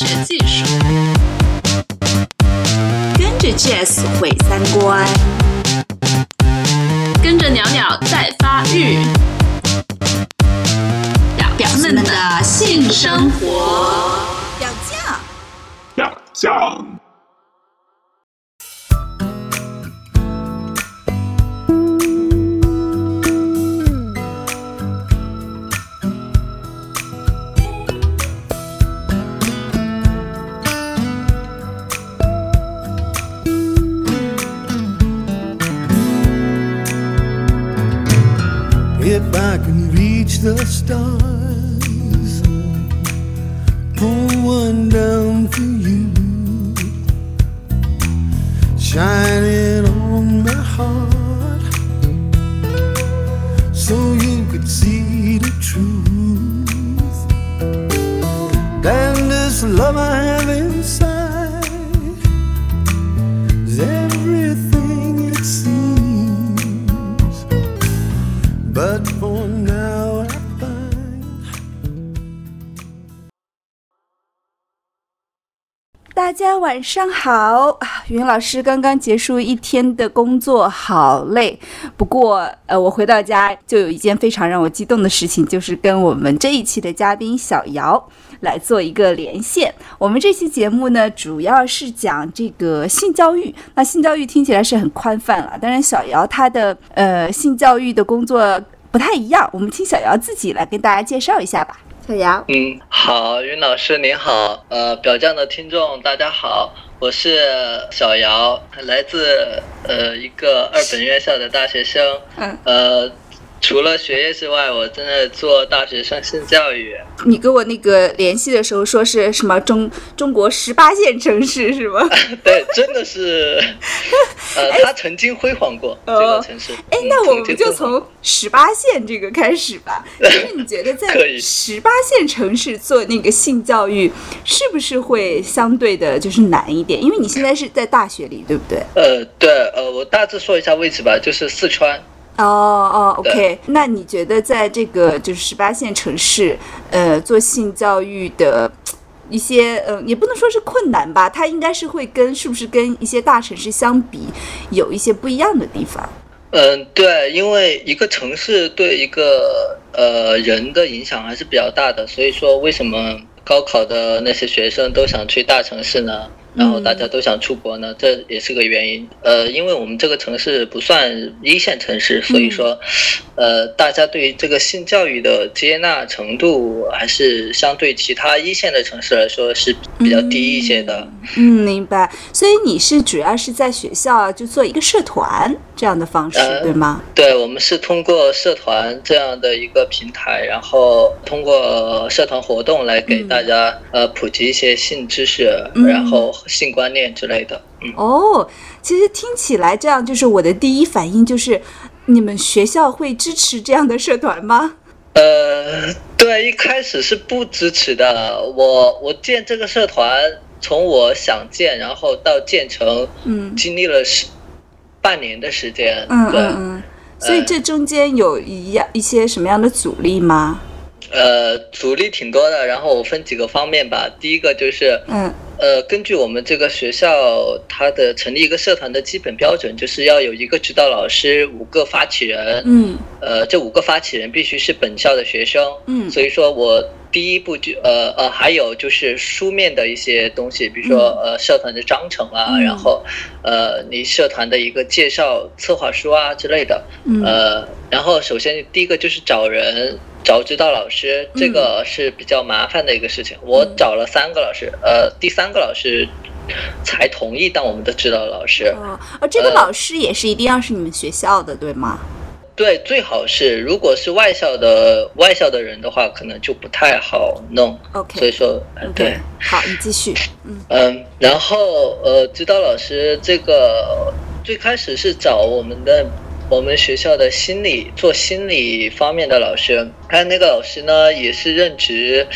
学技术，跟着 Jazz 毁三观，跟着鸟鸟在发育，表表们的性生活。要酱。要酱。晚上好，啊云老师刚刚结束一天的工作，好累。不过，呃，我回到家就有一件非常让我激动的事情，就是跟我们这一期的嘉宾小姚来做一个连线。我们这期节目呢，主要是讲这个性教育。那性教育听起来是很宽泛了，当然小姚他的呃性教育的工作不太一样，我们请小姚自己来跟大家介绍一下吧。小姚，嗯，好，云老师您好，呃，表酱的听众大家好，我是小姚，来自呃一个二本院校的大学生，嗯，呃，除了学业之外，我正在做大学生性教育，你跟我那个联系的时候说是什么中中国十八线城市是吗？对，真的是，呃，他曾经辉煌过这个城市，哎，嗯那我们就从十八线这个开始吧。就是你觉得在 十八线城市做那个性教育，是不是会相对的就是难一点？因为你现在是在大学里，对不对？呃，对，呃，我大致说一下位置吧，就是四川，哦哦，OK。那你觉得在这个就是十八线城市，呃，做性教育的一些呃，也不能说是困难吧，它应该是会跟是不是跟一些大城市相比，有一些不一样的地方？嗯，对，因为一个城市对一个呃人的影响还是比较大的，所以说为什么高考的那些学生都想去大城市呢？然后大家都想出国呢，这也是个原因。呃，因为我们这个城市不算一线城市，所以说，呃，大家对于这个性教育的接纳程度还是相对其他一线的城市来说是比较低一些的。嗯，明白。所以你是主要是在学校就做一个社团这样的方式，呃对吗？对，我们是通过社团这样的一个平台，然后通过社团活动来给大家、呃普及一些性知识，嗯然后性观念之类的。嗯，哦，其实听起来这样，就是我的第一反应就是，你们学校会支持这样的社团吗？呃，对，一开始是不支持的。我我建这个社团，从我想建，然后到建成，嗯经历了十半年的时间。嗯对，嗯嗯。所以这中间有一样一些什么样的阻力吗？呃，阻力挺多的。然后我分几个方面吧。第一个就是，嗯呃，根据我们这个学校它的成立一个社团的基本标准，就是要有一个指导老师，五个发起人，嗯呃，这五个发起人必须是本校的学生，嗯所以说我第一步就呃呃，还有就是书面的一些东西，比如说呃社团的章程啊，嗯然后呃你社团的一个介绍策划书啊之类的，嗯呃，然后首先第一个就是找人。找指导老师，这个是比较麻烦的一个事情。我找了三个老师，呃，第三个老师才同意当我们的指导老师。哦，而这个呃老师也是一定要是你们学校的，对吗？对，最好是如果是外校的外校的人的话，可能就不太好弄。OK 所以说，对，好，你继续。嗯嗯，然后呃，指导老师这个最开始是找我们的我们学校的心理做心理方面的老师，他那个老师呢也是任职。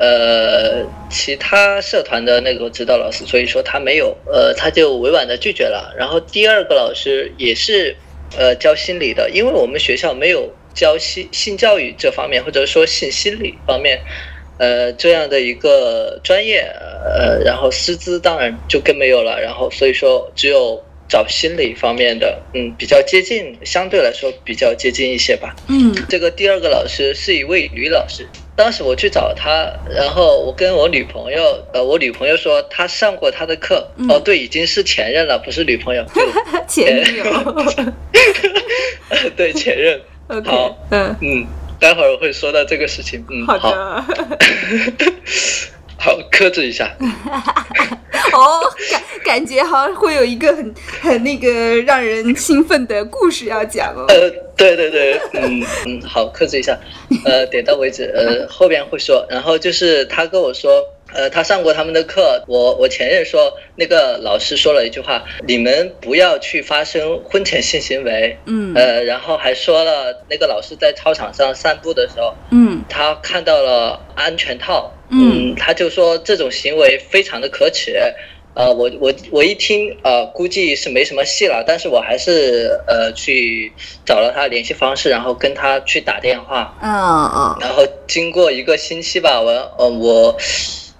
呃，其他社团的那个指导老师，所以说他没有，呃，他就委婉的拒绝了。然后第二个老师也是，呃，教心理的，因为我们学校没有教性性教育这方面，或者说性心理方面呃这样的一个专业，呃，然后师资当然就更没有了，然后所以说只有找心理方面的，嗯，比较接近，相对来说比较接近一些吧。嗯这个第二个老师是一位女老师，当时我去找他，然后我跟我女朋友，呃，我女朋友说她上过他的课，哦，对，已经是前任了，不是女朋友，就 前女友。对前任。好嗯，嗯，待会儿我会说到这个事情。嗯，好好，的，好，克制一下。哦，感感觉好像会有一个很很那个让人兴奋的故事要讲哦。呃，对对对，嗯嗯，好，克制一下，呃，点到为止，呃，后边会说。然后就是他跟我说，呃，他上过他们的课，我我前任说那个老师说了一句话，你们不要去发生婚前性行为，嗯呃，然后还说了那个老师在操场上散步的时候，嗯他看到了安全套，嗯他就说这种行为非常的可耻。呃，我我我一听，呃，估计是没什么戏了，但是我还是呃去找了他联系方式，然后跟他去打电话，嗯嗯然后经过一个星期吧，我呃我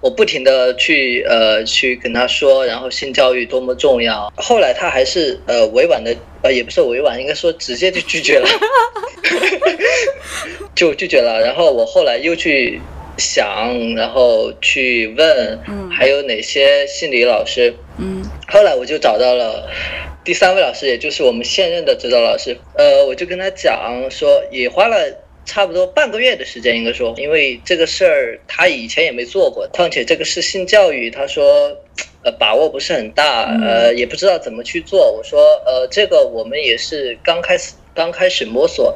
我不停的去呃去跟他说，然后性教育多么重要。后来他还是呃委婉的呃也不是委婉，应该说直接就拒绝了，就拒绝了。然后我后来又去想，然后去问嗯还有哪些心理老师，嗯后来我就找到了第三位老师，也就是我们现任的指导老师。呃，我就跟他讲说，也花了差不多半个月的时间，应该说，因为这个事儿他以前也没做过，况且这个是性教育，他说。呃，把握不是很大，呃，也不知道怎么去做。我说，呃，这个我们也是刚开始，刚开始摸索。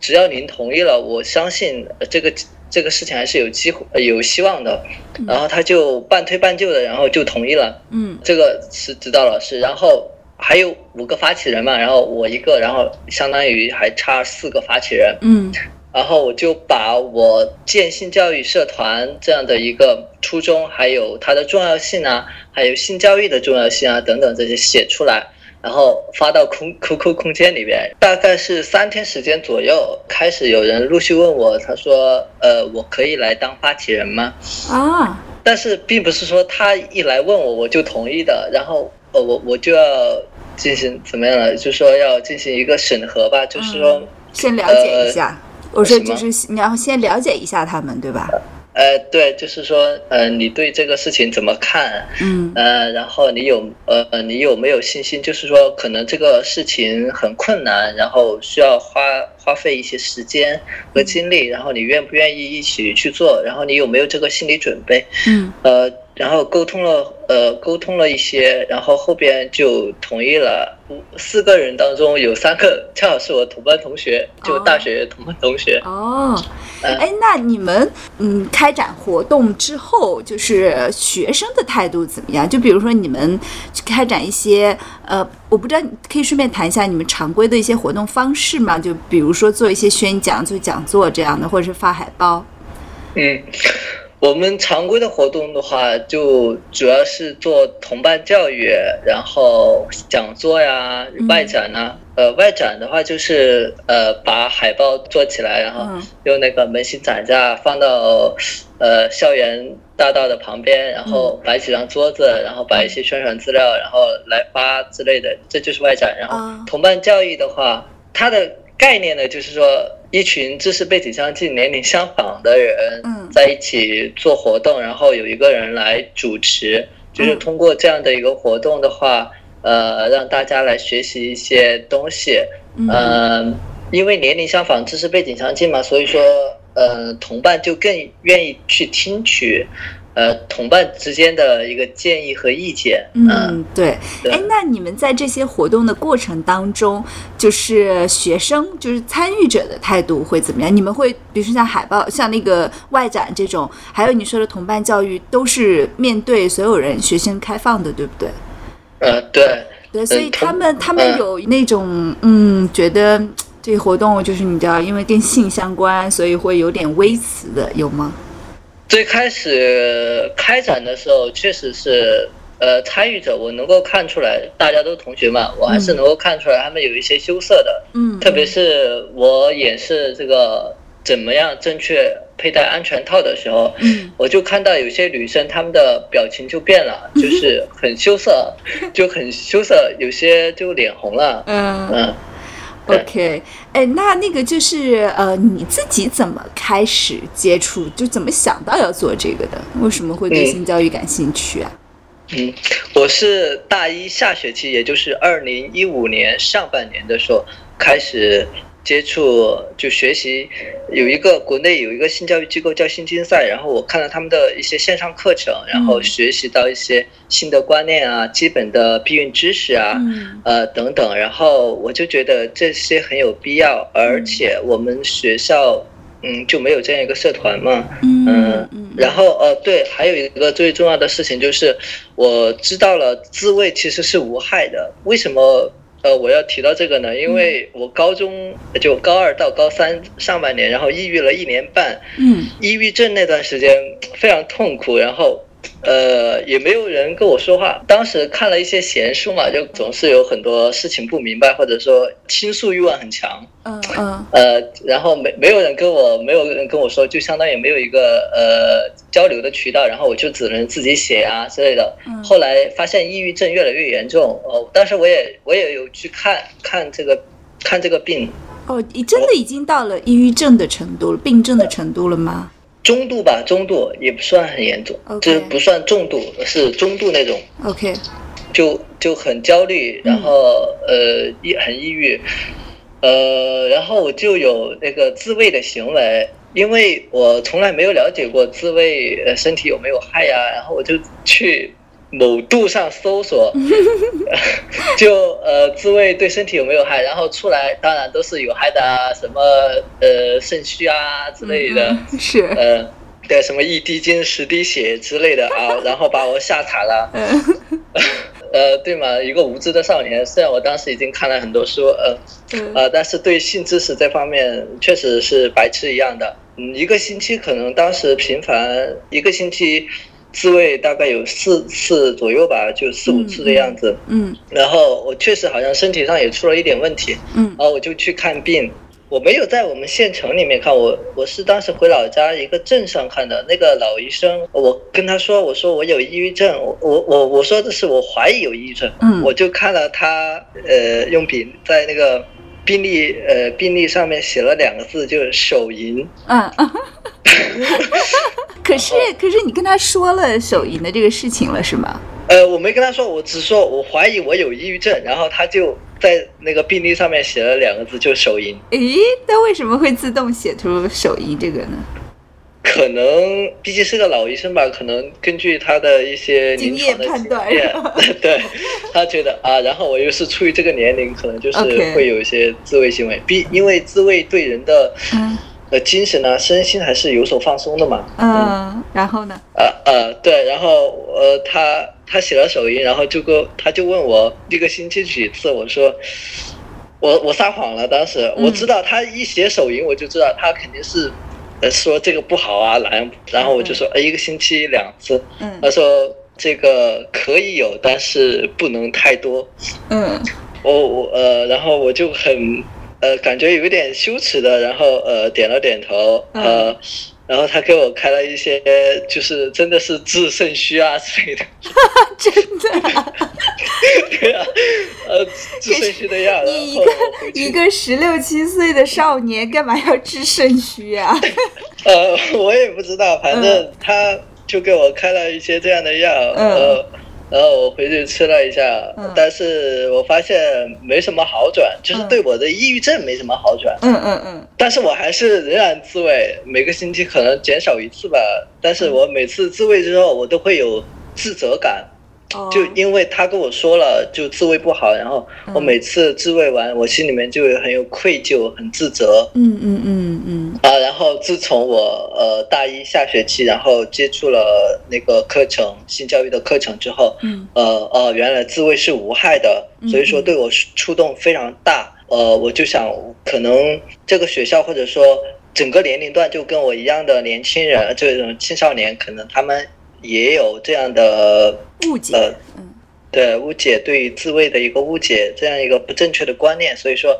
只要您同意了，我相信呃这个这个事情还是有机会、呃有希望的。然后他就半推半就的，然后就同意了。嗯这个是指导老师，然后还有五个发起人嘛，然后我一个，然后相当于还差四个发起人，嗯然后我就把我建性教育社团这样的一个初衷，还有它的重要性啊，还有性教育的重要性啊等等这些写出来。然后发到空 QQ 空间里边，大概是三天时间左右，开始有人陆续问我，他说，呃，我可以来当发起人吗？啊但是并不是说他一来问我我就同意的，然后呃我我就要进行怎么样了？就说要进行一个审核吧，就是说、先了解一下。我说就是你要先了解一下他们，对吧？呃对，就是说呃你对这个事情怎么看？嗯呃，然后你有呃呃你有没有信心？就是说可能这个事情很困难，然后需要花花费一些时间和精力，然后你愿不愿意一起去做？然后你有没有这个心理准备？嗯呃，然后沟通了，呃，沟通了一些，然后后边就同意了。五四个人当中有三个恰好是我同班同学，就大学同班同学。哦，嗯哎，那你们嗯开展活动之后，就是学生的态度怎么样？就比如说你们去开展一些呃，我不知道，可以顺便谈一下你们常规的一些活动方式吗？就比如说做一些宣讲、做讲座这样的，或者是发海报。嗯，我们常规的活动的话，就主要是做同伴教育，然后讲座呀、嗯外展呐、呃，外展的话就是呃把海报做起来，然后嗯。用那个门型展架放到呃校园大道的旁边，然后摆几张桌子，然后摆一些宣传资料，然后来发之类的，这就是外展。然后啊。同伴教育的话，它的概念呢，就是说一群知识背景相近、年龄相仿的人嗯。在一起做活动，然后有一个人来主持，就是嗯通过这样的一个活动的话，呃，让大家来学习一些东西。嗯。呃，因为年龄相仿、知识背景相近嘛，所以说，呃，同伴就更愿意去听取，呃，同伴之间的一个建议和意见。嗯，对。对哎，那你们在这些活动的过程当中，就是学生，就是参与者的态度会怎么样？你们会，比如说像海报、像那个外展这种，还有你说的同伴教育，都是面对所有人、学生开放的，对不对？呃，对，对，所以他们他们嗯有那种嗯，觉得嗯这个活动就是你知道，因为跟性相关，所以会有点微词的，有吗？最开始开展的时候，确实是。呃，参与者我能够看出来，大家都同学嘛，我还是能够看出来他们有一些羞涩的，嗯，特别是我演示这个怎么样正确佩戴安全套的时候，嗯我就看到有些女生她们的表情就变了，就是很羞涩，就很羞涩，有些就脸红了。嗯嗯，对 OK，哎，那那个就是呃，你自己怎么开始接触，就怎么想到要做这个的？为什么会对嗯性教育感兴趣啊？嗯，我是大一下学期，也就是二零一五年上半年的时候开始接触，就学习有一个国内有一个性教育机构叫性竞赛，然后我看了他们的一些线上课程，然后嗯。学习到一些新的观念啊，基本的避孕知识啊，嗯。呃等等，然后我就觉得这些很有必要，而且我们学校嗯就没有这样一个社团嘛，嗯，然后呃，对，还有一个最重要的事情就是，我知道了自慰其实是无害的。为什么呃我要提到这个呢？因为我高中就高二到高三上半年，然后抑郁了一年半，嗯抑郁症那段时间非常痛苦，然后。呃，也没有人跟我说话。当时看了一些闲书嘛，就总是有很多事情不明白，或者说倾诉欲望很强。嗯嗯呃，然后没没有人跟我，没有人跟我说，就相当于没有一个呃交流的渠道，然后我就只能自己写啊之类的。嗯后来发现抑郁症越来越严重，哦，当时我也我也有去看看这个看这个病，哦，你真的已经到了抑郁症的程度了，病症的程度了吗？中度吧，中度也不算很严重就是不算重度，是中度那种。OK，就就很焦虑，然后呃抑很抑郁，呃，然后我就有那个自慰的行为，因为我从来没有了解过自慰呃身体有没有害呀、然后我就去某度上搜索，就呃自慰对身体有没有害，然后出来当然都是有害的啊，什么呃肾虚啊之类的。嗯是，呃，对，什么一滴精十滴血之类的啊，然后把我吓惨了。嗯 呃，对嘛，一个无知的少年，虽然我当时已经看了很多书，呃嗯呃，但是对性知识这方面确实是白痴一样的。嗯，一个星期可能当时频繁，一个星期自慰大概有四次左右吧，就四五次的样子。嗯然后我确实好像身体上也出了一点问题，嗯然后我就去看病。我没有在我们县城里面看，我我是当时回老家一个镇上看的。那个老医生，我跟他说，我说我有抑郁症，我我我我说的是我怀疑有抑郁症，嗯我就看了他呃用笔在那个病历呃病历上面写了两个字，就是手淫。嗯嗯。可是可是你跟他说了手淫的这个事情了是吗？呃，我没跟他说，我只说我怀疑我有抑郁症，然后他就在那个病历上面写了两个字，就手淫。诶，那为什么会自动写出手淫这个呢？可能毕竟是个老医生吧，可能根据他的一些的经验判断 对他觉得啊，然后我又是处于这个年龄，可能就是会有一些自慰行为，毕因为自慰对人的嗯呃精神啊、身心还是有所放松的嘛。嗯，然后呢？呃呃，对，然后呃，他他写了手淫，然后就跟他就问我一个星期几次，我说我我撒谎了，当时嗯。我知道他一写手淫，我就知道他肯定是呃说这个不好啊，哪样，然后我就说呃一个星期两次，嗯。他说这个可以有，但是不能太多，嗯。我我呃，然后我就很呃感觉有点羞耻的，然后呃点了点头，呃，然后他给我开了一些就是真的是治肾虚啊之类的，真的啊，对啊，呃治肾虚的药，你一个一个十六七岁的少年，干嘛要治肾虚啊？呃我也不知道，反正他就给我开了一些这样的药，嗯。呃。然后我回去吃了一下，嗯但是我发现没什么好转，就是嗯对我的抑郁症没什么好转。嗯嗯嗯但是我还是仍然自慰，每个星期可能减少一次吧。但是我每次自慰之后，我都会有自责感，哦就因为他跟我说了，就自慰不好，然后我每次自慰完，我心里面就会很有愧疚，很自责。嗯嗯嗯嗯啊。然后自从我呃大一下学期，然后接触了那个课程，性教育的课程之后，嗯。呃哦，原来自慰是无害的，所以说对我触动非常大。呃，我就想，可能这个学校或者说整个年龄段就跟我一样的年轻人，这种青少年，可能他们也有这样的误解呃，嗯对误解对于自慰的一个误解，这样一个不正确的观念。所以说，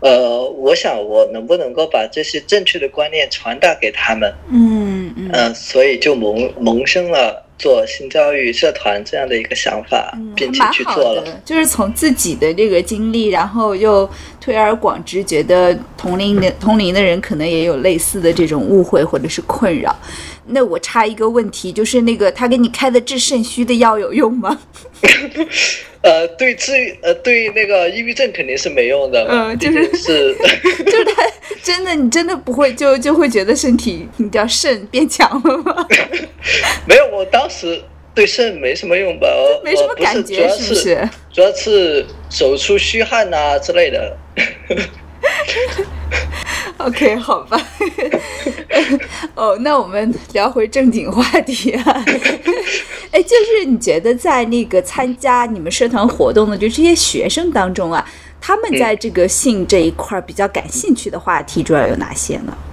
呃，我想我能不能够把这些正确的观念传达给他们，嗯嗯嗯、所以就萌萌生了做性教育社团这样的一个想法，嗯，并且去做了。的，就是从自己的这个经历，然后又推而广之，觉得同龄的同龄的人可能也有类似的这种误会或者是困扰。那我插一个问题，就是那个他给你开的治肾虚的药有用吗？呃，对治呃对那个抑郁症肯定是没用的，毕嗯就是是 就是他真的，你真的不会就就会觉得身体你叫肾变强了吗？没有。我当时对肾没什么用吧，我没什么感觉，是不是？主要是手出虚汗呐、之类的。OK，好吧。哦，那我们聊回正经话题啊。哎，就是你觉得在那个参加你们社团活动的就这些学生当中啊，他们在这个性这一块儿比较感兴趣的话题主要有哪些呢？嗯，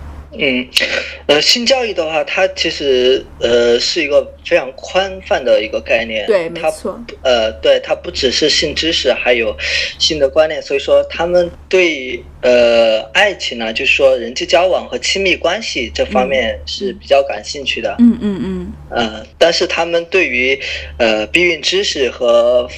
呃，性教育的话，它其实呃是一个非常宽泛的一个概念。对，没它错。呃，对，它不只是性知识，还有性的观念，所以说他们对呃爱情呢，就是说人际交往和亲密关系这方面是比较感兴趣的。嗯嗯嗯呃，但是他们对于呃避孕知识和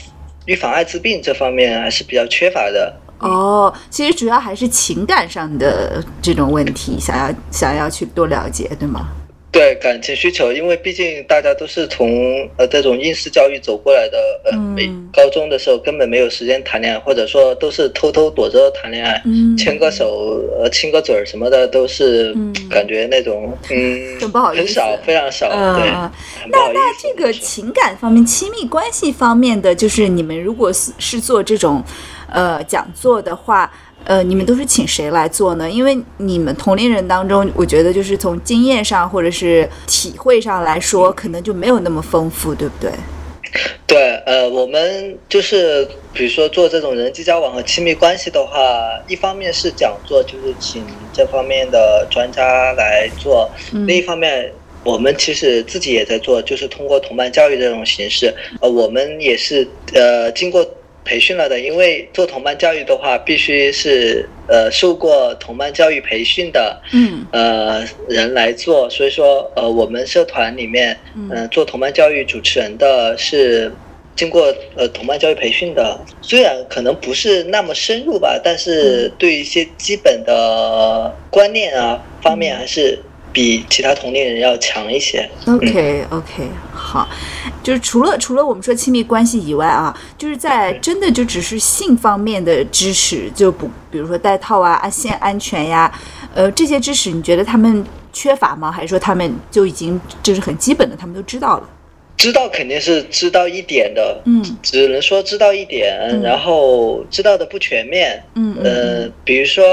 预防艾滋病这方面还是比较缺乏的。哦，其实主要还是情感上的这种问题，想要想要去多了解，对吗？对感情需求，因为毕竟大家都是从呃这种应试教育走过来的，呃，嗯。高中的时候根本没有时间谈恋爱，或者说都是偷偷躲着谈恋爱，嗯。牵个手、呃亲个嘴儿什么的，都是嗯。感觉那种嗯很不好意思。很少，非常少，对，嗯。很不好意思。那这个情感方面、亲密关系方面的，就是你们如果是是做这种呃讲座的话，呃，你们都是请谁来做呢？因为你们同龄人当中，我觉得就是从经验上或者是体会上来说，可能就没有那么丰富，对不对？对，呃，我们就是比如说做这种人际交往和亲密关系的话，一方面是讲座，就是请这方面的专家来做；嗯另一方面，我们其实自己也在做，就是通过同伴教育这种形式，呃，我们也是呃经过。培训了的，因为做同伴教育的话，必须是呃受过同伴教育培训的，嗯。呃人来做，所以说呃我们社团里面，嗯。嗯、做同伴教育主持人的是经过呃同伴教育培训的，虽然可能不是那么深入吧，但是对一些基本的观念啊方面还是比其他同龄人要强一些。OK OK，好，就是除了除了我们说亲密关系以外啊，就是在真的就只是性方面的知识，就不比如说戴套啊、啊性安全呀，呃这些知识，你觉得他们缺乏吗？还是说他们就已经就是很基本的，他们都知道了？知道肯定是知道一点的，嗯只能说知道一点，嗯然后知道的不全面。嗯嗯呃，比如说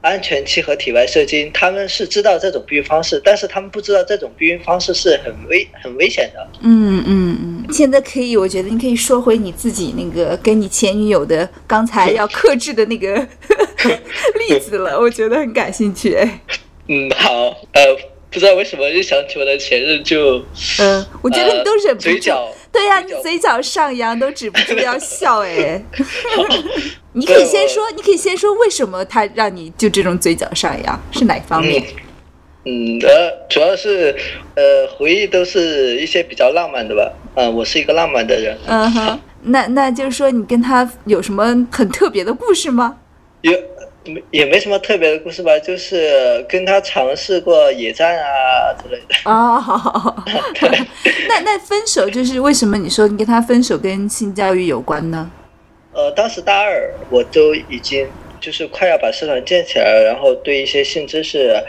安全期和体外射精，他们是知道这种避孕方式，但是他们不知道这种避孕方式是很危很危险的。嗯嗯嗯。现在可以，我觉得你可以说回你自己那个跟你前女友的刚才要克制的那个 例子了，我觉得很感兴趣。哎嗯，好，呃，不知道为什么一想起我的前任就，嗯，我觉得你都忍不住。呃嘴角，对呀、你嘴角上扬，都止不住要笑 哎。你可以先说，你可以先说为什么他让你就这种嘴角上扬，是哪方面？嗯，呃，主要是呃回忆都是一些比较浪漫的吧。嗯、我是一个浪漫的人，嗯哼，那那就是说你跟他有什么很特别的故事吗？也没也没什么特别的故事吧，就是跟他尝试过野战啊之类的。哦。那那分手就是为什么你说你跟他分手跟性教育有关呢？呃，当时大二，我都已经就是快要把社团建起来了，然后对一些性知识、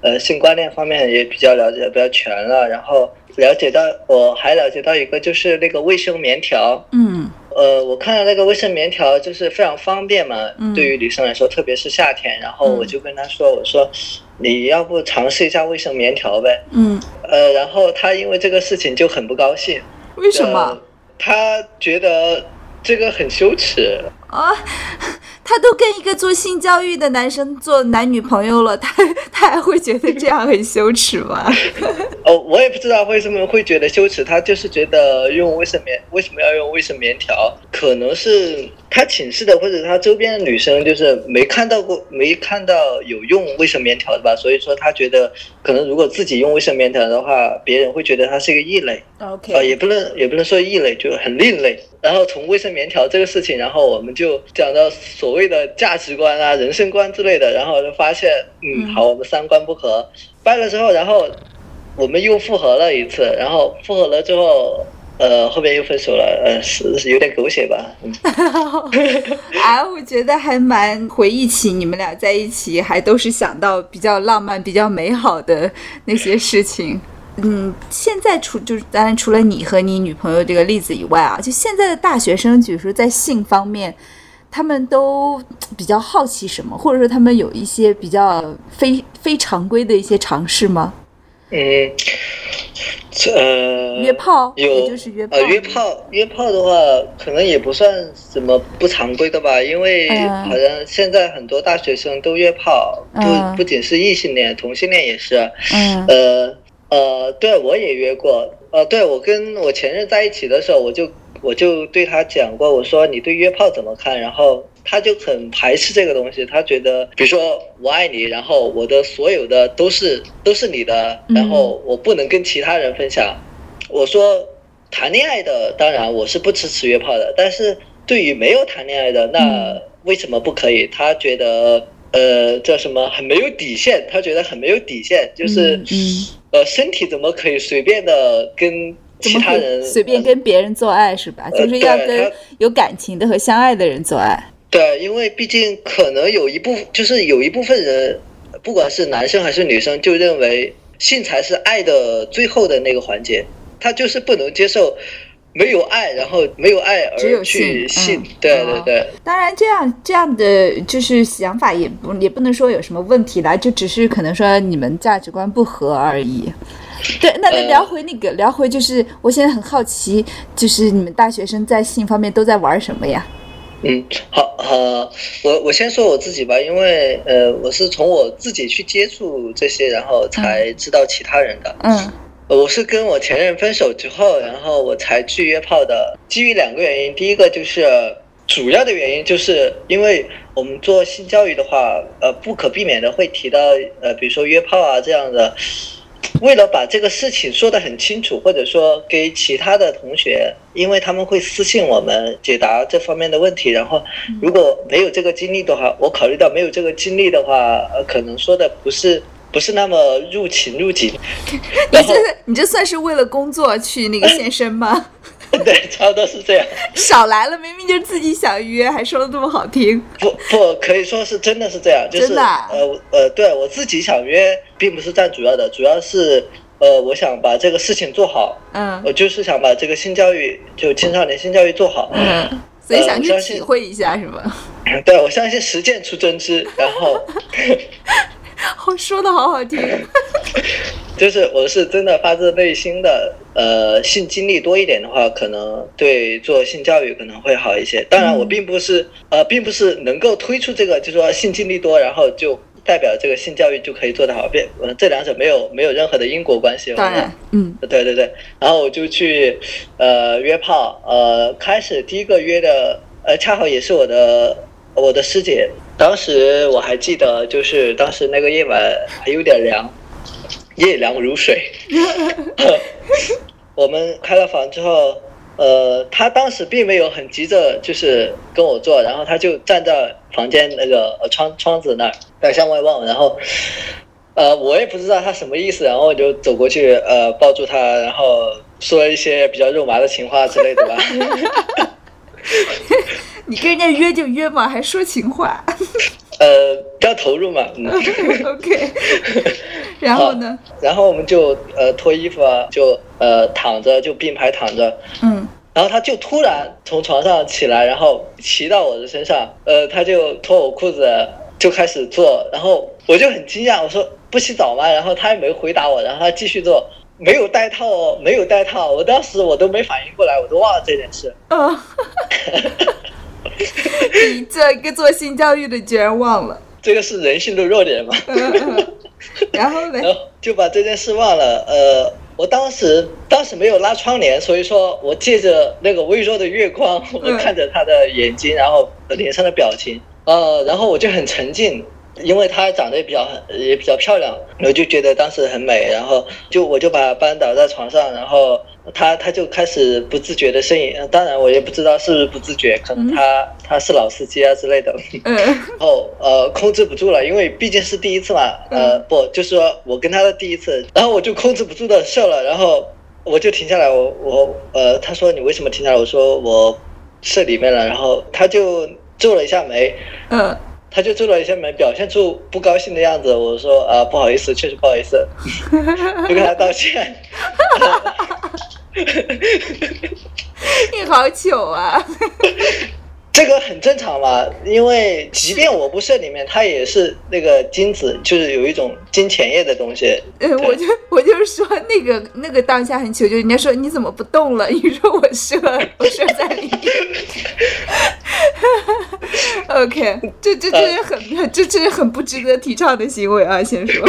呃性观念方面也比较了解得比较全了，然后了解到我还了解到一个就是那个卫生棉条，嗯呃，我看到那个卫生棉条就是非常方便嘛，嗯对于女生来说，特别是夏天，然后我就跟她说，我说你要不尝试一下卫生棉条呗，嗯，呃，然后她因为这个事情就很不高兴，为什么呃？她觉得这个很羞耻。啊，他都跟一个做性教育的男生做男女朋友了，他他还会觉得这样很羞耻吗？哦，我也不知道为什么会觉得羞耻，他就是觉得用卫生棉为什么要用卫生棉条？可能是他寝室的或者他周边的女生就是没看到过，没看到有用卫生棉条的吧，所以说他觉得可能如果自己用卫生棉条的话，别人会觉得他是一个异类。OK，呃，也不能也不能说异类，就很另类。然后从卫生棉条这个事情，然后我们就讲到所谓的价值观啊、人生观之类的，然后就发现，嗯，好，我们三观不合。掰了之后，然后我们又复合了一次，然后复合了之后，呃，后面又分手了，呃，是是有点狗血吧？嗯，啊，我觉得还蛮回忆起你们俩在一起，还都是想到比较浪漫、比较美好的那些事情。嗯，现在除就是当然除了你和你女朋友这个例子以外啊，就现在的大学生，比如说在性方面，他们都比较好奇什么，或者说他们有一些比较非非常规的一些尝试吗？嗯，这呃，约炮，有也就是约炮，呃，约炮约炮的话，可能也不算什么不常规的吧，因为嗯好像现在很多大学生都约炮，嗯不不仅是异性恋，同性恋也是。嗯呃呃，对我也约过，呃，对我跟我前任在一起的时候，我就我就对他讲过，我说你对约炮怎么看？然后他就很排斥这个东西，他觉得，比如说我爱你，然后我的所有的都是都是你的，嗯然后我不能跟其他人分享。我说谈恋爱的，当然我是不支持约炮的，但是对于没有谈恋爱的，那嗯为什么不可以？他觉得。呃，叫什么？很没有底线，他觉得很没有底线，就是，嗯嗯呃，身体怎么可以随便的跟其他人随便跟别人做爱是吧？呃就是要跟有感情的和相爱的人做爱。对，因为毕竟可能有一部，就是有一部分人，不管是男生还是女生，就认为性才是爱的最后的那个环节，他就是不能接受没有爱，然后没有爱只有而去性对哦对对，当然，这样这样的就是想法也不也不能说有什么问题啦，就只是可能说你们价值观不合而已。对，那聊回那个，聊回就是，我现在很好奇，就是你们大学生在性方面都在玩什么呀？嗯，好，呃，我我先说我自己吧，因为呃，我是从我自己去接触这些，然后才知道其他人的。嗯呃我是跟我前任分手之后，然后我才去约炮的。基于两个原因，第一个就是主要的原因，就是因为我们做性教育的话，呃，不可避免的会提到呃，比如说约炮啊这样的。为了把这个事情说得很清楚，或者说给其他的同学，因为他们会私信我们解答这方面的问题，然后如果没有这个经历的话，我考虑到没有这个经历的话，呃，可能说的不是不是那么入情入景。你这你这算是为了工作去那个献身吗？对，差不多是这样。少来了，明明就是自己想约，还说的这么好听。不不，可以说是真的是这样，就是真的啊呃呃，对我自己想约，并不是占主要的，主要是呃，我想把这个事情做好，嗯我就是想把这个性教育，就青少年性教育做好。嗯，所以想去体会一下是吗？对，我相信实践出真知，然后好 说的好好听。就是我是真的发自内心的，呃，性经历多一点的话，可能对做性教育可能会好一些。当然，我并不是呃，并不是能够推出这个，就说性经历多，然后就代表这个性教育就可以做得好，变呃，这两者没有没有任何的因果关系。当然，嗯对对对，然后我就去呃约炮，呃，开始第一个约的，呃，恰好也是我的我的师姐，当时我还记得，就是当时那个夜晚还有点凉，夜凉如水。我们开了房之后，呃，她当时并没有很急着就是跟我做，然后她就站在房间那个呃窗窗子那儿在向外望，然后。呃，我也不知道他什么意思，然后我就走过去，呃，抱住他，然后说一些比较肉麻的情话之类的吧。你跟人家约就约嘛，还说情话。呃，比较投入嘛，嗯。OK，然后呢？然后我们就呃脱衣服啊，就呃躺着，就并排躺着。嗯然后他就突然从床上起来，然后骑到我的身上，呃，他就脱我裤子就开始做，然后我就很惊讶，我说不洗澡吗？然后他也没回答我，然后他继续做，没有带套哦，没有带套，我当时我都没反应过来，我都忘了这件事。嗯，你这个做性教育的居然忘了，这个是人性的弱点嘛。嗯嗯，然后呢然？后就把这件事忘了。呃，我当时当时没有拉窗帘，所以说我借着那个微弱的月光，我看着他的眼睛，然后脸上的表情，呃，然后我就很沉浸。因为她长得也比较也比较漂亮，我就觉得当时很美，然后就我就把她扳倒在床上，然后她她就开始不自觉的呻吟，当然我也不知道是不是不自觉，可能他他是老司机啊之类的，嗯 然后呃控制不住了，因为毕竟是第一次嘛，呃不，就是说我跟他的第一次，然后我就控制不住的笑了，然后我就停下来，我我呃他说你为什么停下来？我说我射里面了，然后他就皱了一下眉，嗯，他就皱了一下眉，表现出不高兴的样子。我说啊不好意思，确实不好意思，就跟他道歉。你好糗啊！这个很正常嘛，因为即便我不射里面，它也是那个精子，就是有一种金钱液的东西。嗯，我就我就是说那个那个当下很糗，就人家说你怎么不动了？你说我射，我射在里面。OK，这这这是很这这是很不值得提倡的行为啊！先说，我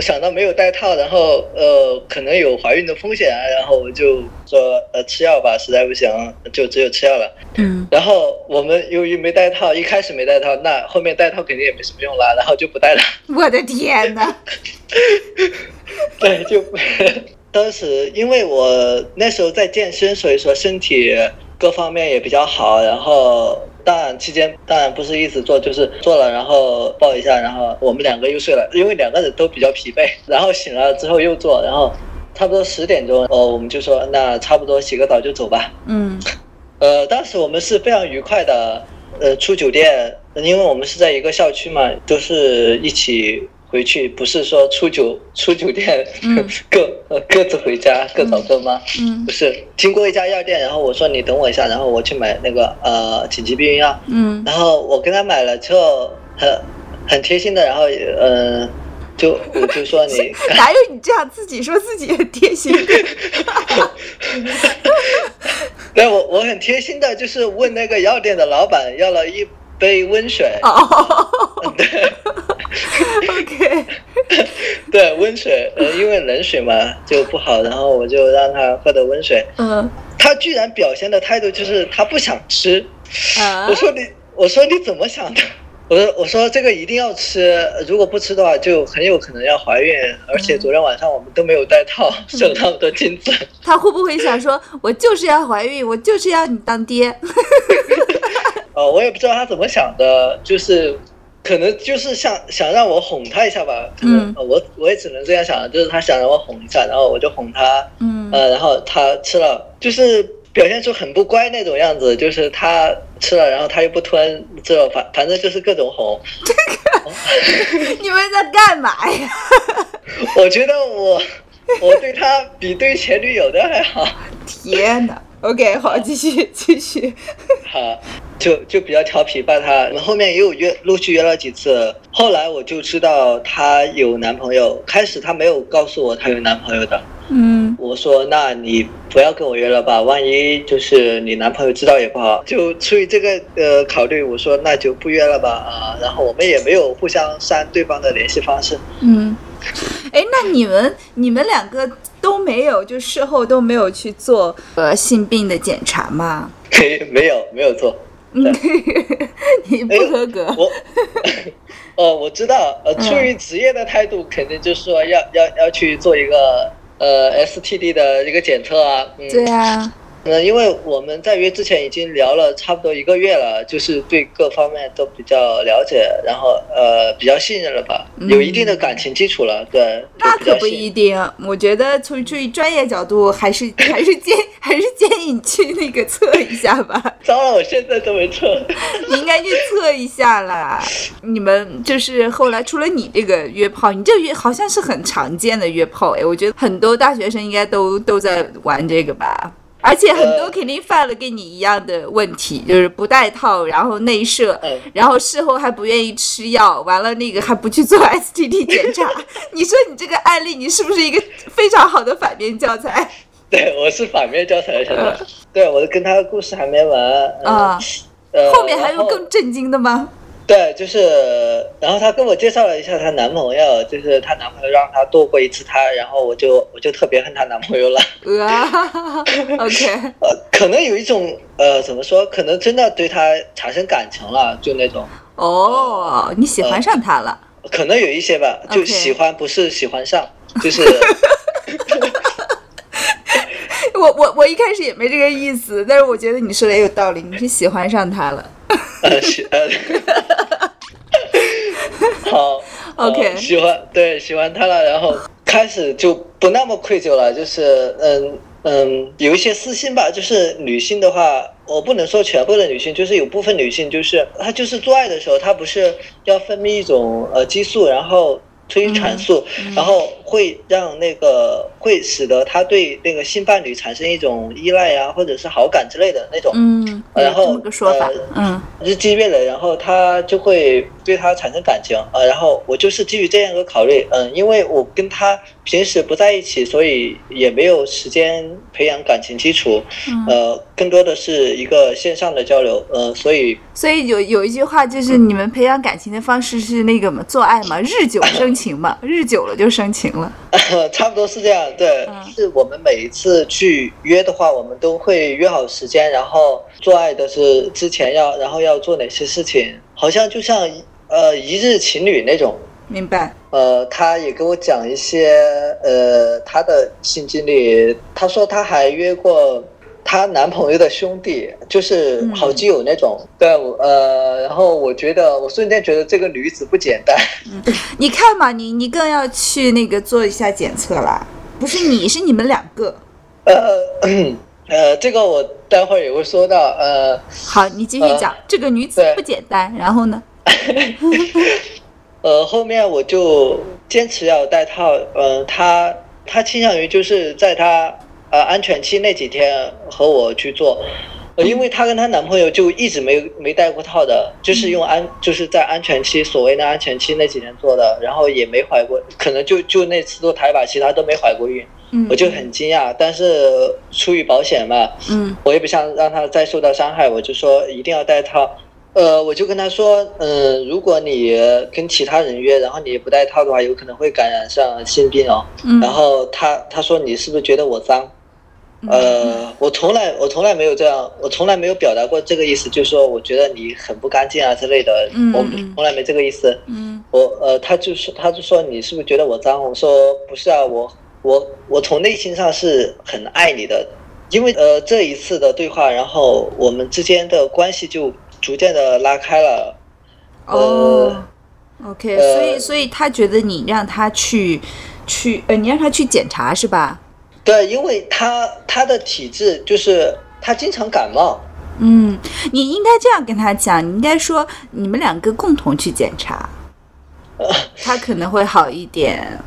想到没有带套，然后呃可能有怀孕的风险啊，然后我就说呃吃药吧，实在不行就只有吃药了。嗯然后我们由于没带套，一开始没带套，那后面带套肯定也没什么用了，然后就不带了。我的天哪！对，就 当时因为我那时候在健身，所以说身体各方面也比较好。然后当然期间当然不是一直做，就是做了，然后抱一下，然后我们两个又睡了，因为两个人都比较疲惫。然后醒了之后又做，然后差不多十点钟，哦，我们就说那差不多洗个澡就走吧。嗯呃，当时我们是非常愉快的，呃，出酒店，因为我们是在一个校区嘛，都是一起回去，不是说出酒 出酒店，嗯。各呃各自回家，各找各妈，嗯。不是经过一家药店，然后我说你等我一下，然后我去买那个呃紧急避孕药，嗯。然后我跟他买了之后，很很贴心的，然后呃，就我就说你 哪有你这样自己说自己很贴心？的？对我我很贴心的，就是问那个药店的老板要了一杯温水，哦，OK，对温水，呃，因为冷水嘛就不好，然后我就让他喝的温水。嗯他居然表现的态度就是他不想吃。啊我，说你，我说你怎么想的？我说我说这个一定要吃，如果不吃的话，就很有可能要怀孕。而且昨天晚上我们都没有戴套，射那么多精子。他会不会想说，我就是要怀孕，我就是要你当爹？呃，我也不知道他怎么想的，就是可能就是想想让我哄他一下吧。可能、嗯呃我我也只能这样想，就是他想让我哄一下，然后我就哄他。嗯呃，然后他吃了，就是表现出很不乖那种样子，就是他吃了，然后他又不吞，这反反正就是各种哄。你们在干嘛呀？我觉得我我对他比对前女友的还好，天哪！OK，好，继续继续。好，就就比较调皮吧他。我们后面也有约，陆续约了几次。后来我就知道她有男朋友，开始她没有告诉我她有男朋友的。嗯我说：“那你不要跟我约了吧，万一就是你男朋友知道也不好。”就出于这个呃考虑，我说那就不约了吧啊。然后我们也没有互相删对方的联系方式。嗯，哎，那你们你们两个都没有，就事后都没有去做呃性病的检查吗？没 没有没有做。嗯，你不合格。我 哦，我知道，呃，出于职业的态度，肯定就是说要要要去做一个呃 STD 的一个检测啊。嗯，对啊，嗯，因为我们在约之前已经聊了差不多一个月了，就是对各方面都比较了解，然后呃比较信任了吧，有一定的感情基础了，对，就那可不一定。我觉得从出于专业角度，还是还是建还是建议你去那个测一下吧。糟了，我现在都没测。你应该去测一下啦。你们就是后来除了你这个约炮，你这约好像是很常见的约炮哎，我觉得很多大学生应该都都在玩这个吧。而且很多呃肯定犯了跟你一样的问题，就是不带套，然后内射，嗯然后事后还不愿意吃药，完了那个还不去做 STD 检查。你说你这个案例，你是不是一个非常好的反面教材？对，我是反面教材，现在。对，我跟他的故事还没完。嗯啊，呃，后面还有更震惊的吗？对，就是，然后她跟我介绍了一下她男朋友，就是她男朋友让她堕过一次胎，然后我就我就特别恨她男朋友了。啊，OK，呃，可能有一种呃，怎么说？可能真的对她产生感情了，就那种，哦，你喜欢上他了。可能有一些吧，就喜欢不是喜欢上，就是我我我一开始也没这个意思，但是我觉得你说的也有道理，你是喜欢上他了。呃喜呃，好 OK 呃喜欢对喜欢他了，然后开始就不那么愧疚了，就是嗯嗯，有一些私心吧，就是女性的话，我不能说全部的女性，就是有部分女性，就是她就是做爱的时候，她不是要分泌一种呃激素，然后催产素，然后会让那个会使得他对那个性伴侣产生一种依赖啊、或者是好感之类的那种。嗯，然后呃。嗯日积月累，然后他就会对他产生感情，呃，然后我就是基于这样一个考虑，嗯、因为我跟他平时不在一起，所以也没有时间培养感情基础，嗯。呃，更多的是一个线上的交流，呃，所以所以有有一句话就是，你们培养感情的方式是那个嘛，做爱嘛，日久生情嘛，日久了就生情了。差不多是这样，对，嗯是我们每一次去约的话，我们都会约好时间，然后做爱的是之前要，然后要做哪些事情，好像就像呃一日情侣那种。明白？呃，他也给我讲一些呃他的性经历。他说他还约过她男朋友的兄弟，就是嗯好基友那种。对，我呃，然后我觉得我瞬间觉得这个女子不简单。你看嘛，你你更要去那个做一下检测啦。不是你，是你们两个。呃呃，这个我待会儿也会说到。呃好，你继续讲。这个女子不简单，然后呢？呃，后面我就坚持要戴套。嗯、他他倾向于就是在他呃安全期那几天和我去做。呃，因为她跟她男朋友就一直没没戴过套的，就是用安就是在安全期所谓的安全期那几天做的，然后也没怀过，可能就就那次做胎吧，其他都没怀过孕，嗯，我就很惊讶。但是出于保险嘛，嗯我也不想让她再受到伤害，我就说一定要戴套。呃，我就跟他说，嗯、如果你跟其他人约，然后你不戴套的话，有可能会感染上性病哦。嗯然后他他说你是不是觉得我脏？呃，我从来我从来没有这样，我从来没有表达过这个意思，就是说我觉得你很不干净啊之类的，我从来没这个意思。嗯我呃，他就说他就说你是不是觉得我脏？我说不是啊，我我我从内心上是很爱你的，因为呃这一次的对话，然后我们之间的关系就逐渐的拉开了。哦，OK，呃所以所以他觉得你让他去去呃，你让他去检查是吧？对，因为他他的体质就是他经常感冒，嗯，你应该这样跟他讲，你应该说你们两个共同去检查，他可能会好一点。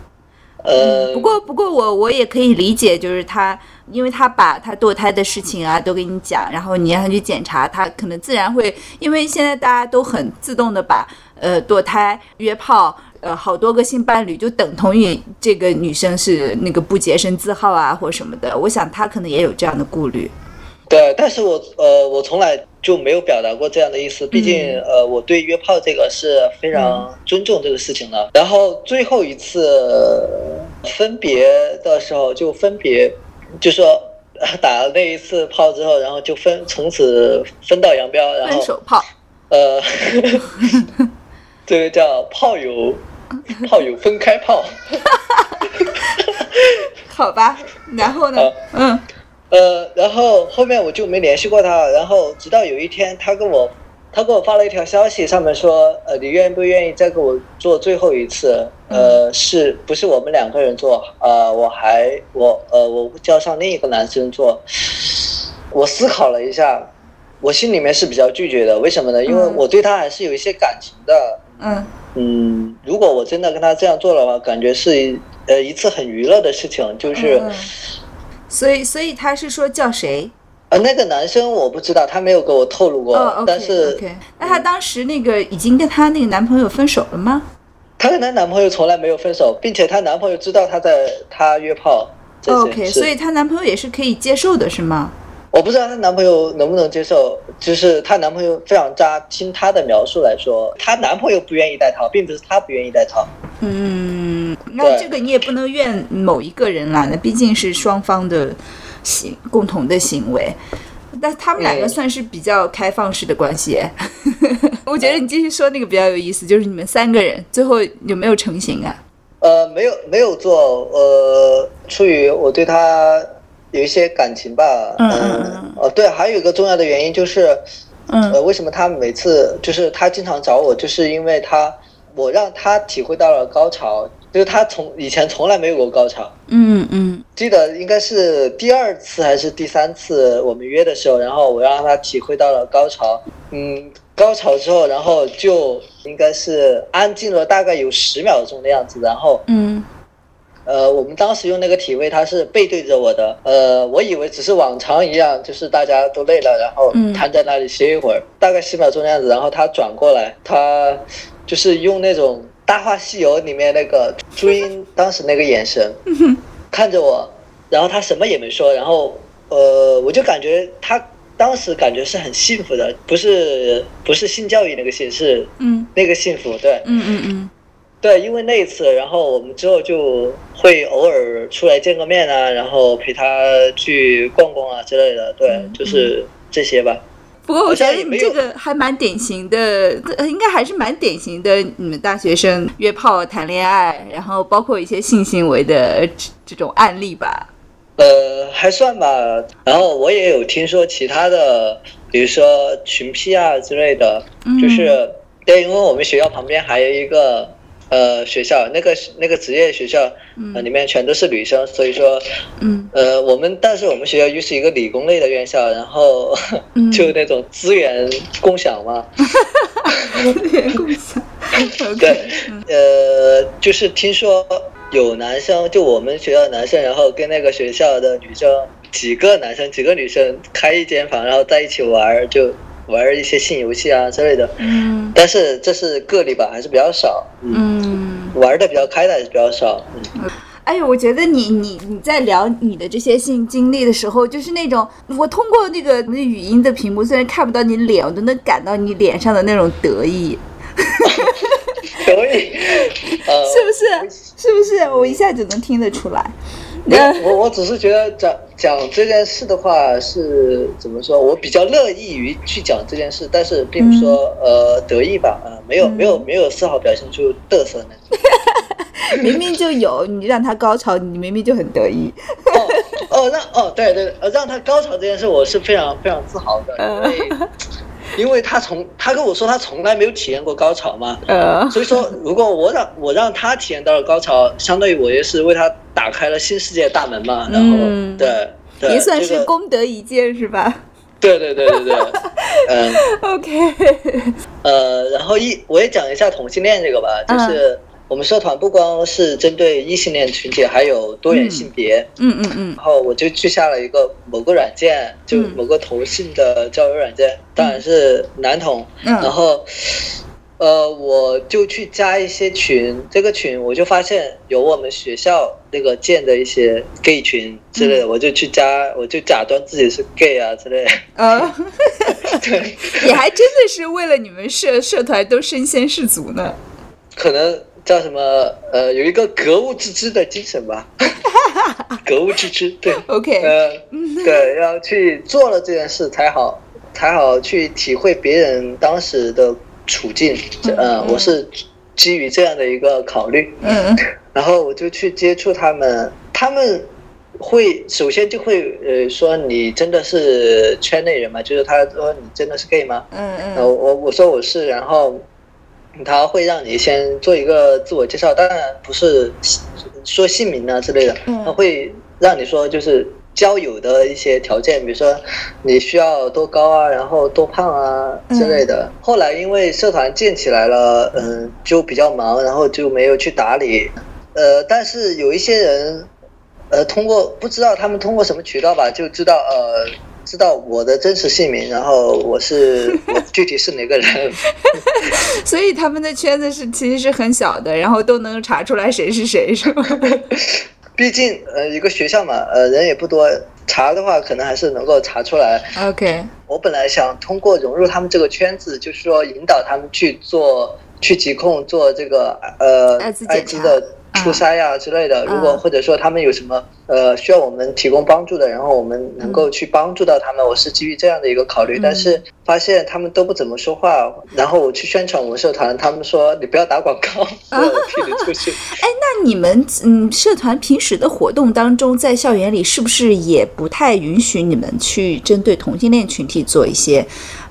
呃，不过，不过我我也可以理解，就是他，因为他把他堕胎的事情啊都给你讲，然后你让他去检查，他可能自然会，因为现在大家都很自动的把呃堕胎、约炮。呃，好多个性伴侣就等同于这个女生是那个不洁身自好啊，或什么的。我想他可能也有这样的顾虑。对，但是我呃我从来就没有表达过这样的意思，毕竟、呃我对约炮这个是非常尊重这个事情的。然后最后一次呃分别的时候，就分别就说呃打了那一次炮之后，然后就分从此分道扬镳，然后分手炮，呃这个叫炮友炮友分开炮。好吧。然后呢？嗯呃，然后后面我就没联系过他，然后直到有一天，他跟我，他给我发了一条消息，上面说，呃，你愿不愿意再给我做最后一次？呃，是不是我们两个人做？呃，我还我呃我叫上另一个男生做。我思考了一下，我心里面是比较拒绝的，为什么呢？因为嗯我对他还是有一些感情的。嗯嗯，如果我真的跟他这样做的话，感觉是一呃一次很娱乐的事情，就是。嗯。所以，所以他是说叫谁？呃，那个男生我不知道，他没有给我透露过，但是 OK。那她当时那个已经跟她那个男朋友分手了吗？她跟她男朋友从来没有分手，并且她男朋友知道她在她约炮 OK，所以她男朋友也是可以接受的，是吗？我不知道她男朋友能不能接受，就是她男朋友非常渣。听她的描述来说，她男朋友不愿意带套，并不是她不愿意带套。嗯，那这个你也不能怨某一个人啦，那毕竟是双方的行共同的行为。但他们两个嗯算是比较开放式的关系。我觉得你继续说那个比较有意思，就是你们三个人最后有没有成型啊？呃，没有没有做，呃，出于我对他有一些感情吧。嗯嗯嗯哦，对，还有一个重要的原因就是，嗯呃，为什么他每次就是他经常找我，就是因为他我让他体会到了高潮，就是他从以前从来没有过高潮。嗯嗯记得应该是第二次还是第三次我们约的时候，然后我让他体会到了高潮。嗯，高潮之后，然后就应该是安静了大概有十秒钟的样子，然后嗯呃，我们当时用那个体位，他是背对着我的。呃，我以为只是往常一样，就是大家都累了，然后嗯瘫在那里歇一会儿，大概十秒钟的样子。然后他转过来，他就是用那种《大话西游》里面那个朱茵当时那个眼神看着我，然后他什么也没说，然后呃，我就感觉他当时感觉是很幸福的，不是不是性教育那个幸，是嗯那个幸福，对。嗯嗯嗯对，因为那一次，然后我们之后就会偶尔出来见个面啊，然后陪他去逛逛啊之类的。对，嗯就是这些吧。不过我觉得你这个还蛮典型的，这应该还是蛮典型的。你们大学生约炮、谈恋爱，然后包括一些性行为的这这种案例吧。呃，还算吧。然后我也有听说其他的，比如说群批啊之类的，嗯就是对，因为我们学校旁边还有一个呃学校，那个那个职业学校，呃，里面全都是女生，所以说嗯呃，我们但是我们学校又是一个理工类的院校，然后嗯 就那种资源共享嘛。共享。对，呃，就是听说有男生，就我们学校的男生，然后跟那个学校的女生，几个男生几个女生开一间房，然后在一起玩，就玩一些性游戏啊之类的。嗯但是这是个例吧，还是比较少。嗯，嗯。玩的比较开的还是比较少。嗯，哎呦，我觉得你你你在聊你的这些性经历的时候，就是那种我通过那个语音的屏幕，虽然看不到你脸，我都能感到你脸上的那种得意，得意，呃，是不是？是不是？我一下就能听得出来。没有我我只是觉得讲讲这件事的话是怎么说？我比较乐意于去讲这件事，但是并不是说、呃得意吧，呃，没有、没有没有丝毫表现出嘚瑟那种。明明就有，你让他高潮，你明明就很得意。哦哦，让哦对对，呃让他高潮这件事，我是非常非常自豪的，因为因为他从他跟我说他从来没有体验过高潮嘛，呃，所以说如果我让我让他体验到了高潮，相当于我也是为他打开了新世界的大门嘛，然后、嗯对对，也算是功德一件是吧对对对对对，嗯。？OK，呃，然后一我也讲一下同性恋这个吧，就是我们社团不光是针对异性恋群体，还有多元性别。嗯嗯嗯然后我就去下了一个某个软件，就嗯某个同性的交友软件，当然是男同。嗯然后，呃，我就去加一些群，这个群我就发现有我们学校那个建的一些 gay 群之类的，我就去加，我就假装自己是 gay 啊之类的。呃，对，你还真的是为了你们社社团都身先士卒呢。可能叫什么呃，有一个格物致知的精神吧。格物致知，对，OK，呃，对，要去做了这件事才好，才好去体会别人当时的处境。这呃，我是基于这样的一个考虑，嗯然后我就去接触他们，他们会首先就会呃说你真的是圈内人吗？就是他说你真的是 gay 吗？嗯呃，我我说我是，然后他会让你先做一个自我介绍，当然不是说姓名啊之类的，嗯他会让你说就是交友的一些条件，比如说你需要多高啊，然后多胖啊之类的。后来因为社团建起来了，嗯，就比较忙，然后就没有去打理。呃，但是有一些人，呃，通过不知道他们通过什么渠道吧，就知道呃。知道我的真实姓名，然后我是 我具体是哪个人，所以他们的圈子是其实是很小的，然后都能查出来谁是谁，是吗？毕竟呃一个学校嘛，呃人也不多，查的话可能还是能够查出来。OK，我本来想通过融入他们这个圈子，就是说引导他们去做去疾控做这个呃艾滋的初筛呀、之类的。如果嗯或者说他们有什么呃需要我们提供帮助的，然后我们能够去帮助到他们，我是基于这样的一个考虑。但是发现他们都不怎么说话，然后我去宣传我们社团，他们说你不要打广告，我踢你出去。那你们嗯，社团平时的活动当中，在校园里是不是也不太允许你们去针对同性恋群体做一些，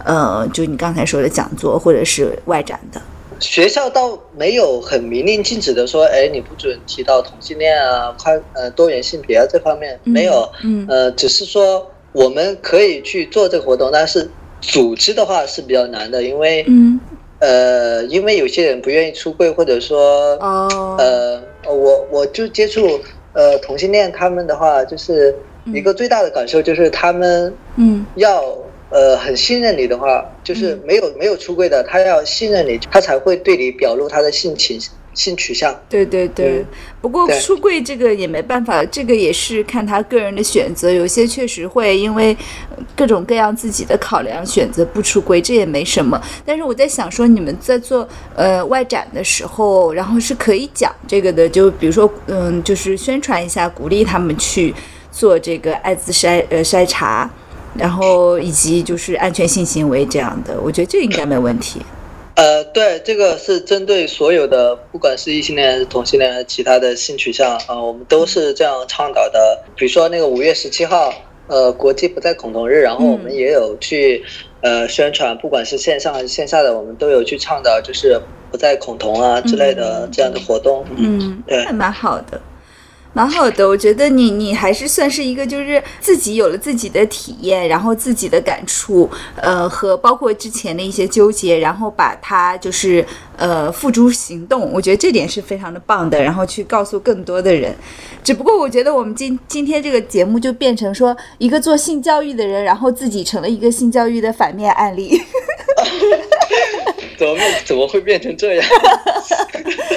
呃，就你刚才说的讲座或者是外展的？学校倒没有很明令禁止的说，哎，你不准提到同性恋啊、跨呃多元性别啊这方面没有，嗯。呃，只是说我们可以去做这个活动，但是组织的话是比较难的，因为、嗯，呃，因为有些人不愿意出柜，或者说哦，呃，我我就接触呃同性恋，他们的话就是一个最大的感受就是他们嗯。要呃很信任你的话，就是没有没有出柜的，他要信任你，他才会对你表露他的性情性取向。对对对嗯，不过出柜这个也没办法，这个也是看他个人的选择。有些确实会因为呃各种各样自己的考量选择不出柜，这也没什么。但是我在想说，你们在做呃外展的时候，然后是可以讲这个的，就比如说嗯，就是宣传一下，鼓励他们去做这个艾滋筛呃筛查。然后以及就是安全性行为这样的，我觉得这应该没问题。呃，对，这个是针对所有的，不管是异性恋还是同性恋，还是其他的性取向啊、我们都是这样倡导的。比如说那个五月十七号，呃，国际不再恐同日，然后我们嗯也有去呃宣传，不管是线上还是线下的，我们都有去倡导，就是不再恐同啊之类的这样的活动。嗯，对还蛮好的，蛮好的。我觉得你你还是算是一个，就是自己有了自己的体验，然后自己的感触，呃，和包括之前的一些纠结，然后把它就是呃付诸行动。我觉得这点是非常的棒的，然后去告诉更多的人。只不过我觉得我们今今天这个节目就变成说，一个做性教育的人，然后自己成了一个性教育的反面案例。怎么变怎么会变成这样？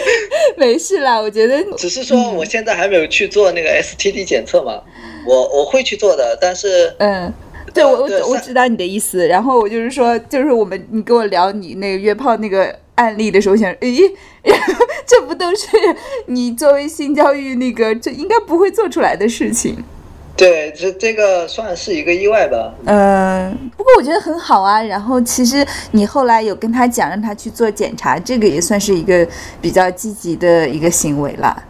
没事啦，我觉得只是说我现在还没有去做那个 STD 检测嘛，我我会去做的，但是嗯，对我我我知道你的意思。然后我就是说，就是我们你跟我聊你那个约炮那个案例的时候，我想，咦，这不都是你作为性教育那个，这应该不会做出来的事情。对这这个算是一个意外吧。嗯，不过我觉得很好啊。然后其实你后来有跟他讲，让他去做检查，这个也算是一个比较积极的一个行为啦。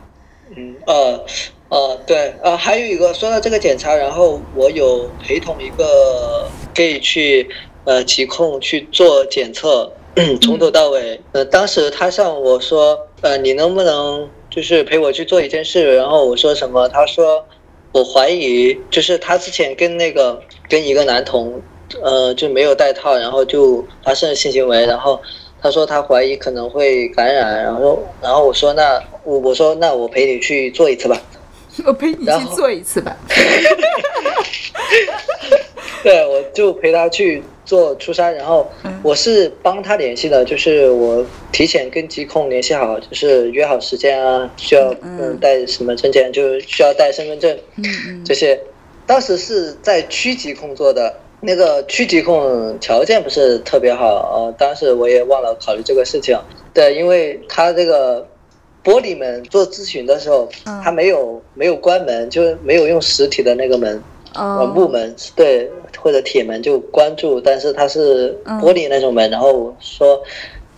嗯，呃，呃，对，呃，还有一个说到这个检查，然后我有陪同一个 gay 去呃疾控去做检测，从头到尾。呃，当时他向我说，呃，你能不能就是陪我去做一件事？然后我说什么？他说我怀疑，就是他之前跟那个跟一个男童，呃，就没有戴套，然后就发生了性行为，然后。他说他怀疑可能会感染，然后然后我说那我我说那我陪你去做一次吧。我陪你去做一次吧。对，我就陪他去做出差，然后我是帮他联系的，就是我提前跟疾控联系好，就是约好时间啊，需要嗯带什么证件，就是需要带身份证 这些。当时是在区疾控做的，那个区疾控条件不是特别好，呃，当时我也忘了考虑这个事情。对，因为他这个玻璃门做咨询的时候，嗯他没有没有关门，就没有用实体的那个门。木门对，或者铁门就关住，但是它是玻璃那种门。然后我说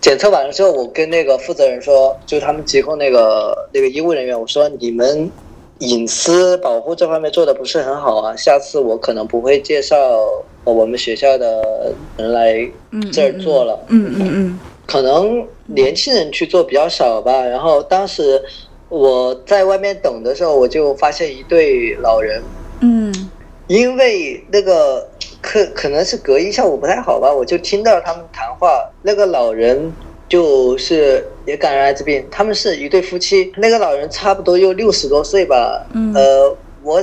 检测完了之后，我跟那个负责人说，就他们疾控那个那个医务人员，我说你们隐私保护这方面做的不是很好啊，下次我可能不会介绍我们学校的人来嗯这儿做了。嗯嗯嗯可能年轻人去做比较少吧。然后当时我在外面等的时候，我就发现一对老人。嗯因为那个可可能是隔音效果不太好吧，我就听到他们谈话，那个老人就是也感染艾滋病，他们是一对夫妻，那个老人差不多有六十多岁吧，嗯呃，我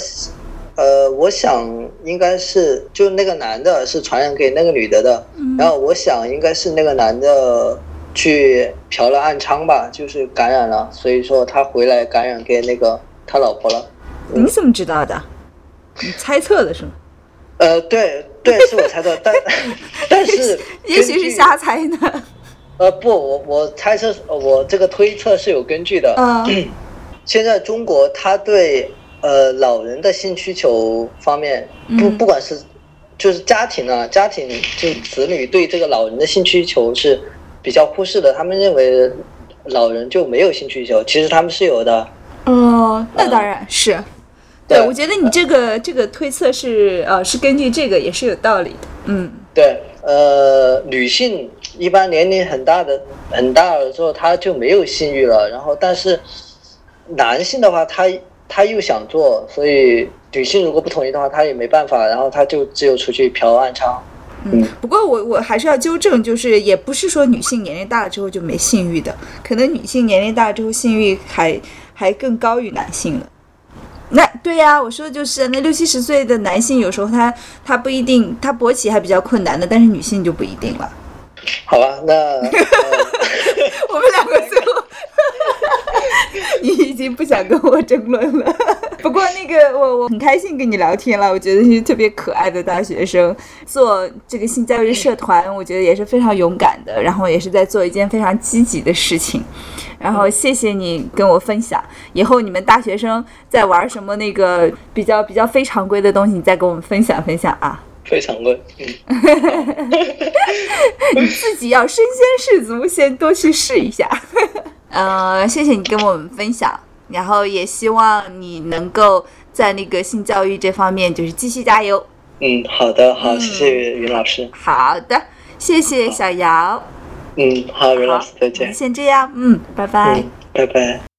呃我想应该是就那个男的是传染给那个女的的，嗯然后我想应该是那个男的去嫖了暗娼吧，就是感染了，所以说他回来感染给那个他老婆了。你怎么知道的？你猜测的是吗？呃，对对，是我猜测，但 但是也许是瞎猜呢。呃不，我我猜测，呃我这个推测是有根据的。嗯 现在中国他对呃老人的性需求方面，不嗯不管是就是家庭啊，家庭就子女对这个老人的性需求是比较忽视的，他们认为老人就没有性需求，其实他们是有的。哦，那当然是。对，对我觉得你这个这个推测是呃是根据这个也是有道理的。嗯对，呃，女性一般年龄很大的很大了之后，她就没有性欲了。然后，但是男性的话，他他又想做，所以女性如果不同意的话，他也没办法，然后他就只有出去嫖暗娼。嗯。不过我我还是要纠正，就是也不是说女性年龄大了之后就没性欲的，可能女性年龄大了之后性欲还还更高于男性了。那对呀、我说的就是那六七十岁的男性，有时候他他不一定，他勃起还比较困难的，但是女性就不一定了。好吧，那、呃、我们两个最后，你已经不想跟我争论了。不过那个我我很开心跟你聊天了，我觉得是特别可爱的大学生，做这个性教育社团，我觉得也是非常勇敢的，然后也是在做一件非常积极的事情。然后谢谢你跟我分享，以后你们大学生在玩什么那个比较比较非常规的东西，你再跟我们分享分享啊。非常规，嗯，你自己要身先士卒，先多去试一下。呃，谢谢你跟我们分享，然后也希望你能够在那个性教育这方面就是继续加油。嗯，好的，好，谢谢云老师，好的，谢谢小姚。嗯，好，云老师，再见，先这样，嗯，拜拜。嗯，拜拜。